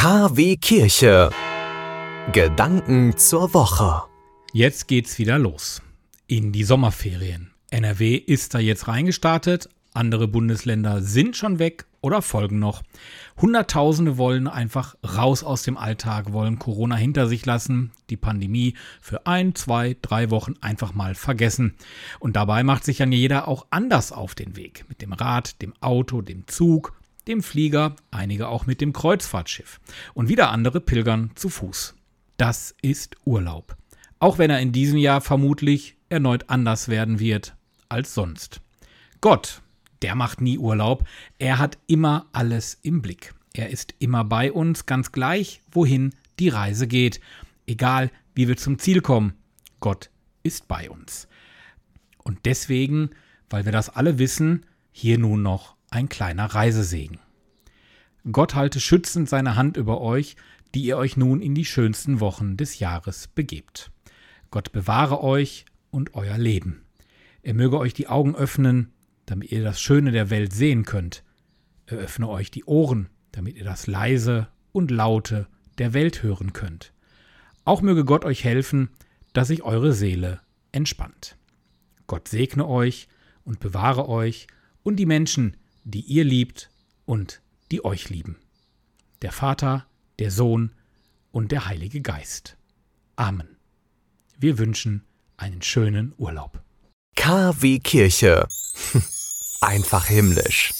KW Kirche. Gedanken zur Woche. Jetzt geht's wieder los. In die Sommerferien. NRW ist da jetzt reingestartet. Andere Bundesländer sind schon weg oder folgen noch. Hunderttausende wollen einfach raus aus dem Alltag, wollen Corona hinter sich lassen, die Pandemie für ein, zwei, drei Wochen einfach mal vergessen. Und dabei macht sich dann jeder auch anders auf den Weg. Mit dem Rad, dem Auto, dem Zug, dem Flieger, einige auch mit dem Kreuzfahrtschiff. Und wieder andere pilgern zu Fuß. Das ist Urlaub. Auch wenn er in diesem Jahr vermutlich erneut anders werden wird als sonst. Gott, der macht nie Urlaub. Er hat immer alles im Blick. Er ist immer bei uns, ganz gleich, wohin die Reise geht. Egal, wie wir zum Ziel kommen. Gott ist bei uns. Und deswegen, weil wir das alle wissen, hier nun noch ein kleiner Reisesegen. Gott halte schützend seine Hand über euch, die ihr euch nun in die schönsten Wochen des Jahres begebt. Gott bewahre euch und euer Leben. Er möge euch die Augen öffnen, damit ihr das Schöne der Welt sehen könnt. Er öffne euch die Ohren, damit ihr das Leise und Laute der Welt hören könnt. Auch möge Gott euch helfen, dass sich eure Seele entspannt. Gott segne euch und bewahre euch und die Menschen, die ihr liebt und die euch lieben. Der Vater, der Sohn und der Heilige Geist. Amen. Wir wünschen einen schönen Urlaub. KW Kirche. Einfach himmlisch.